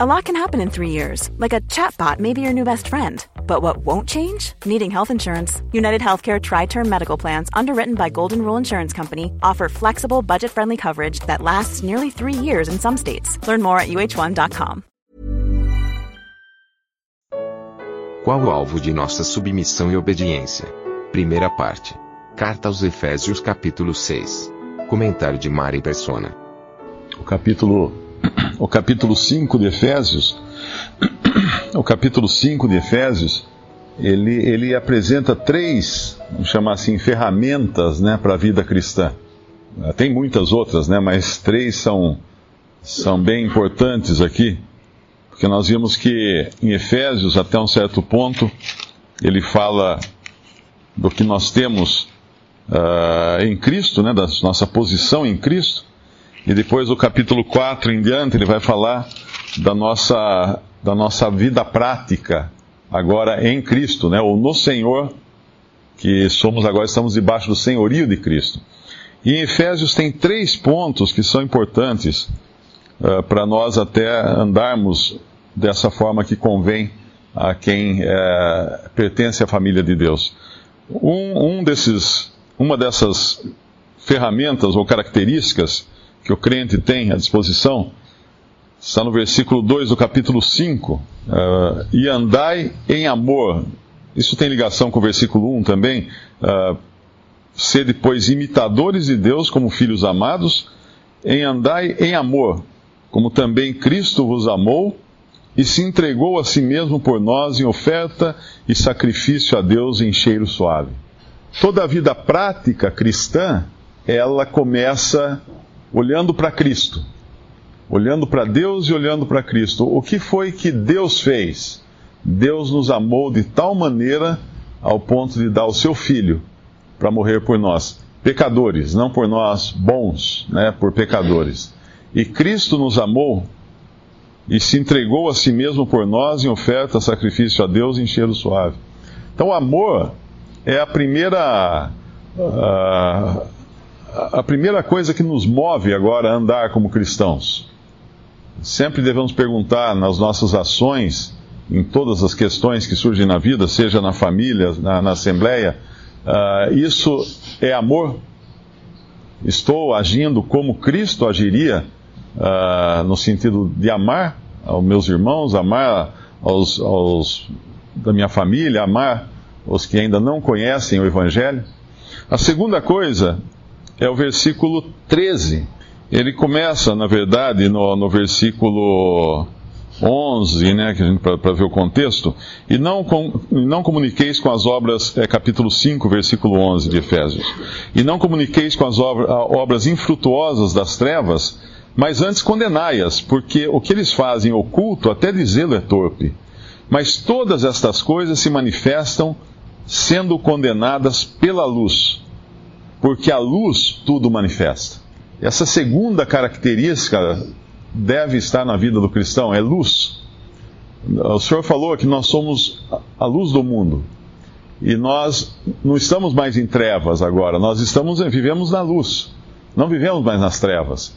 A lot can happen in three years, like a chatbot may be your new best friend. But what won't change? Needing health insurance. United Healthcare Tri Term Medical Plans, underwritten by Golden Rule Insurance Company, offer flexible, budget friendly coverage that lasts nearly three years in some states. Learn more at uh1.com. Qual o alvo de nossa submissão e obediência? Primeira parte. Carta aos Efésios, capítulo 6. Comentário de Mari Persona. O capítulo, o capítulo 5 de Efésios o capítulo 5 de Efésios, ele, ele apresenta três, vamos chamar assim, ferramentas né, para a vida cristã. Tem muitas outras, né, mas três são, são bem importantes aqui, porque nós vimos que em Efésios, até um certo ponto, ele fala do que nós temos uh, em Cristo, né, da nossa posição em Cristo, e depois do capítulo 4 em diante, ele vai falar da nossa da nossa vida prática agora em Cristo, né? ou no Senhor, que somos agora, estamos debaixo do senhorio de Cristo. E em Efésios tem três pontos que são importantes uh, para nós até andarmos dessa forma que convém a quem uh, pertence à família de Deus. Um, um desses, uma dessas ferramentas ou características que o crente tem à disposição está no versículo 2 do capítulo 5. Uh, eh, e andai em amor. Isso tem ligação com o versículo 1 também. Uh, Sede, pois, imitadores de Deus como filhos amados, em andai em amor, como também Cristo vos amou e se entregou a si mesmo por nós em oferta e sacrifício a Deus em cheiro suave. Toda a vida prática cristã, ela começa olhando para Cristo olhando para Deus e olhando para Cristo. O que foi que Deus fez? Deus nos amou de tal maneira ao ponto de dar o seu filho para morrer por nós, pecadores, não por nós bons, né, por pecadores. E Cristo nos amou e se entregou a si mesmo por nós em oferta, sacrifício a Deus em cheiro suave. Então, o amor é a primeira a, a primeira coisa que nos move agora a andar como cristãos. Sempre devemos perguntar nas nossas ações, em todas as questões que surgem na vida, seja na família, na, na assembleia, uh, isso é amor? Estou agindo como Cristo agiria, uh, no sentido de amar aos meus irmãos, amar aos, aos da minha família, amar os que ainda não conhecem o Evangelho? A segunda coisa é o versículo 13 ele começa, na verdade, no, no versículo 11, né, para ver o contexto, e não, com, não comuniqueis com as obras, é, capítulo 5, versículo 11 de Efésios, e não comuniqueis com as obras, obras infrutuosas das trevas, mas antes condenai-as, porque o que eles fazem oculto, até dizê-lo é torpe. Mas todas estas coisas se manifestam sendo condenadas pela luz, porque a luz tudo manifesta. Essa segunda característica deve estar na vida do cristão, é luz. O Senhor falou que nós somos a luz do mundo. E nós não estamos mais em trevas agora, nós estamos vivemos na luz. Não vivemos mais nas trevas.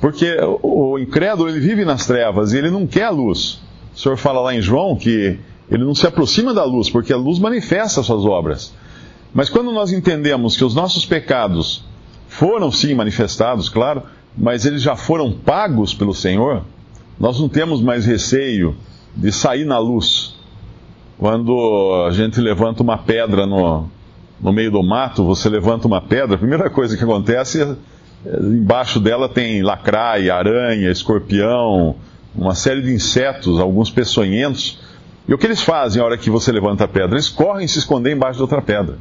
Porque o incrédulo ele vive nas trevas e ele não quer a luz. O Senhor fala lá em João que ele não se aproxima da luz, porque a luz manifesta as suas obras. Mas quando nós entendemos que os nossos pecados foram sim manifestados, claro, mas eles já foram pagos pelo Senhor, nós não temos mais receio de sair na luz. Quando a gente levanta uma pedra no, no meio do mato, você levanta uma pedra, a primeira coisa que acontece é, embaixo dela tem lacraia, aranha, escorpião, uma série de insetos, alguns peçonhentos. E o que eles fazem na hora que você levanta a pedra? Eles correm se esconder embaixo de outra pedra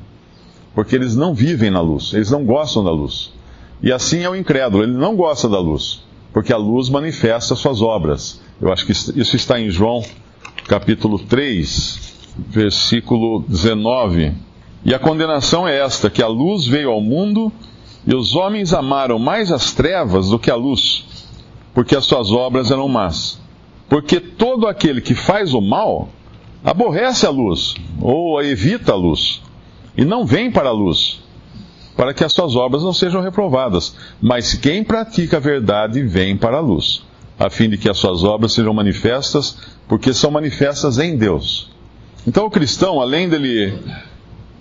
porque eles não vivem na luz, eles não gostam da luz. E assim é o incrédulo, ele não gosta da luz, porque a luz manifesta suas obras. Eu acho que isso está em João capítulo 3, versículo 19. E a condenação é esta: que a luz veio ao mundo e os homens amaram mais as trevas do que a luz, porque as suas obras eram más. Porque todo aquele que faz o mal aborrece a luz ou evita a luz e não vem para a luz, para que as suas obras não sejam reprovadas. Mas quem pratica a verdade vem para a luz, a fim de que as suas obras sejam manifestas, porque são manifestas em Deus. Então o cristão, além dele,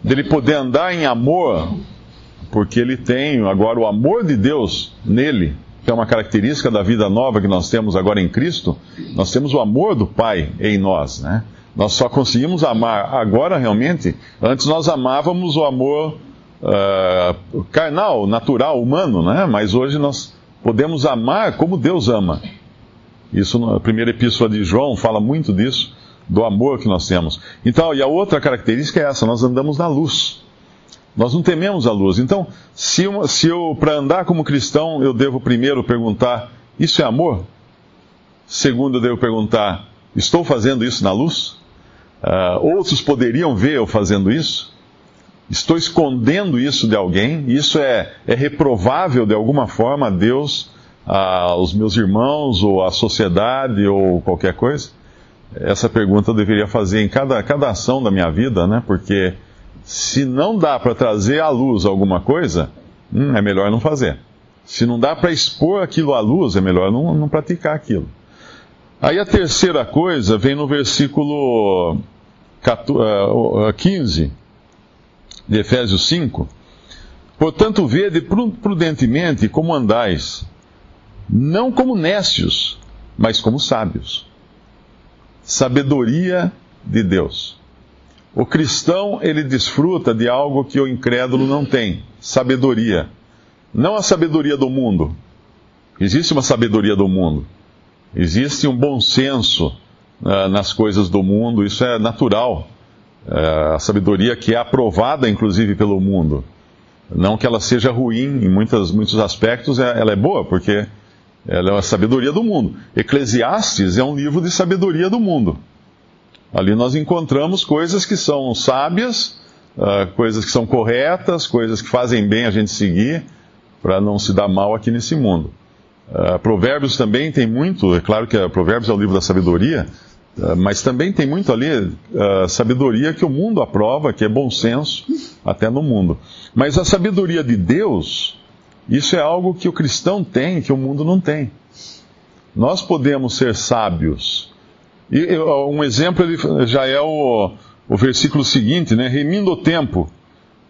dele poder andar em amor, porque ele tem agora o amor de Deus nele, que é uma característica da vida nova que nós temos agora em Cristo, nós temos o amor do Pai em nós, né? Nós só conseguimos amar agora realmente, antes nós amávamos o amor uh, carnal, natural, humano, né? Mas hoje nós podemos amar como Deus ama. Isso na primeira epístola de João fala muito disso, do amor que nós temos. Então, e a outra característica é essa: nós andamos na luz. Nós não tememos a luz. Então, se, se eu, para andar como cristão, eu devo primeiro perguntar: isso é amor? Segundo, eu devo perguntar: estou fazendo isso na luz? Uh, outros poderiam ver eu fazendo isso? Estou escondendo isso de alguém? Isso é, é reprovável de alguma forma a Deus, aos meus irmãos, ou à sociedade, ou qualquer coisa? Essa pergunta eu deveria fazer em cada, cada ação da minha vida, né? Porque se não dá para trazer à luz alguma coisa, hum, é melhor não fazer. Se não dá para expor aquilo à luz, é melhor não, não praticar aquilo. Aí a terceira coisa vem no versículo 15 eh, de Efésios 5. Portanto, vede prudentemente como andais, não como nécios, mas como sábios. Sabedoria de Deus. O cristão, ele desfruta de algo que o incrédulo não tem: sabedoria. Não a sabedoria do mundo. Existe uma sabedoria do mundo. Existe um bom senso uh, nas coisas do mundo, isso é natural. Uh, a sabedoria que é aprovada, inclusive, pelo mundo. Não que ela seja ruim em muitas, muitos aspectos, é, ela é boa, porque ela é a sabedoria do mundo. Eclesiastes é um livro de sabedoria do mundo. Ali nós encontramos coisas que são sábias, uh, coisas que são corretas, coisas que fazem bem a gente seguir, para não se dar mal aqui nesse mundo. Uh, provérbios também tem muito, é claro que Provérbios é o livro da sabedoria, uh, mas também tem muito ali sabedoria que o mundo aprova, que é bom senso, até no mundo. Mas a sabedoria de Deus, isso é algo que o cristão tem, que o mundo não tem. Nós podemos ser sábios e um exemplo já é o, o versículo seguinte, né? Remindo o tempo,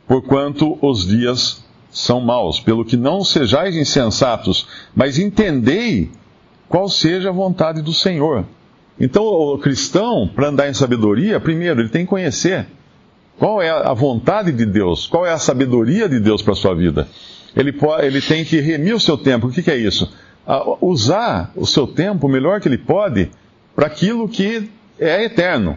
porquanto os dias são maus, pelo que não sejais insensatos, mas entendei qual seja a vontade do Senhor. Então, o cristão, para andar em sabedoria, primeiro, ele tem que conhecer qual é a vontade de Deus, qual é a sabedoria de Deus para a sua vida. Ele, pode, ele tem que remir o seu tempo. O que, que é isso? usar o seu tempo o melhor que ele pode para aquilo que é eterno.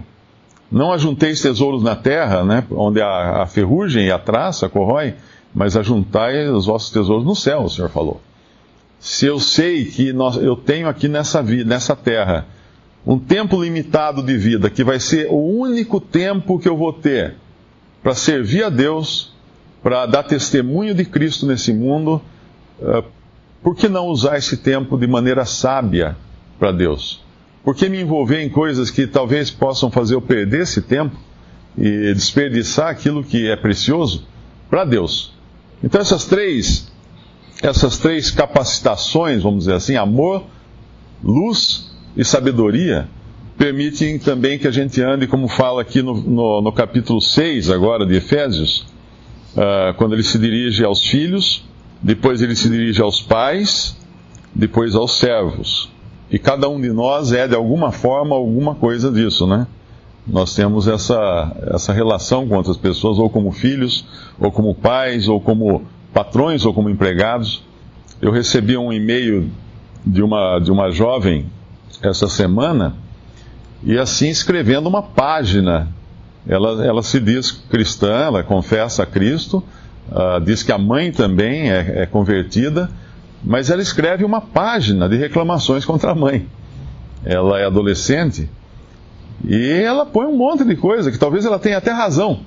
Não ajunteis tesouros na terra, né, onde a, a ferrugem e a traça corrói, mas ajuntai os vossos tesouros no céu, o Senhor falou. Se eu sei que nós, eu tenho aqui nessa, vida, nessa terra um tempo limitado de vida, que vai ser o único tempo que eu vou ter para servir a Deus, para dar testemunho de Cristo nesse mundo, uh, por que não usar esse tempo de maneira sábia para Deus? Por que me envolver em coisas que talvez possam fazer eu perder esse tempo e desperdiçar aquilo que é precioso para Deus? Então essas três, essas três capacitações, vamos dizer assim, amor, luz e sabedoria, permitem também que a gente ande, como fala aqui no, no, no capítulo 6 agora de Efésios, uh, quando ele se dirige aos filhos, depois ele se dirige aos pais, depois aos servos. E cada um de nós é, de alguma forma, alguma coisa disso, né? Nós temos essa, essa relação com outras pessoas, ou como filhos, ou como pais, ou como patrões, ou como empregados. Eu recebi um e-mail de uma, de uma jovem essa semana, e assim escrevendo uma página. Ela, ela se diz cristã, ela confessa a Cristo, uh, diz que a mãe também é, é convertida, mas ela escreve uma página de reclamações contra a mãe. Ela é adolescente e ela põe um monte de coisa que talvez ela tenha até razão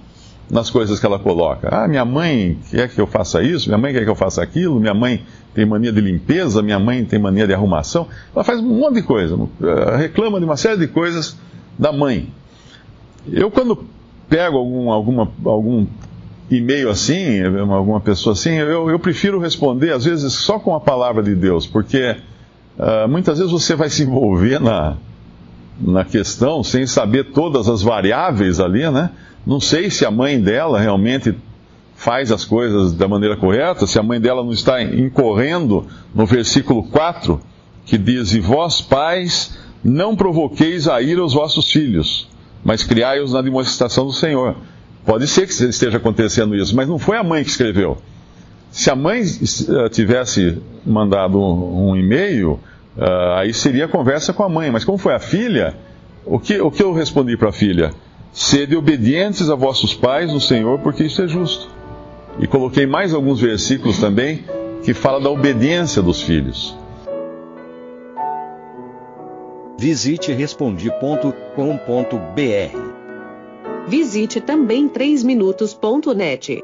nas coisas que ela coloca. Ah, minha mãe quer que eu faça isso, minha mãe quer que eu faça aquilo, minha mãe tem mania de limpeza, minha mãe tem mania de arrumação. Ela faz um monte de coisa, eh, reclama de uma série de coisas da mãe. Eu, quando pego algum, alguma, algum e-mail assim, alguma pessoa assim, eu, eu prefiro responder, às vezes, só com a palavra de Deus, porque uh, muitas vezes você vai se envolver na, na questão sem saber todas as variáveis ali, né? Não sei se a mãe dela realmente faz as coisas da maneira correta, se a mãe dela não está incorrendo no versículo 4, que diz: E vós, pais, não provoqueis a ira os vossos filhos, mas criai-os na demonstração do Senhor. Pode ser que esteja acontecendo isso, mas não foi a mãe que escreveu. Se a mãe eh, tivesse mandado um e-mail, uh, aí seria conversa com a mãe. Mas como foi a filha, o que, o que eu respondi para a filha? Sede obedientes a vossos pais no Senhor, porque isso é justo. E coloquei mais alguns versículos também que fala da obediência dos filhos. Visite respondi.com.br. Visite também 3minutos.net.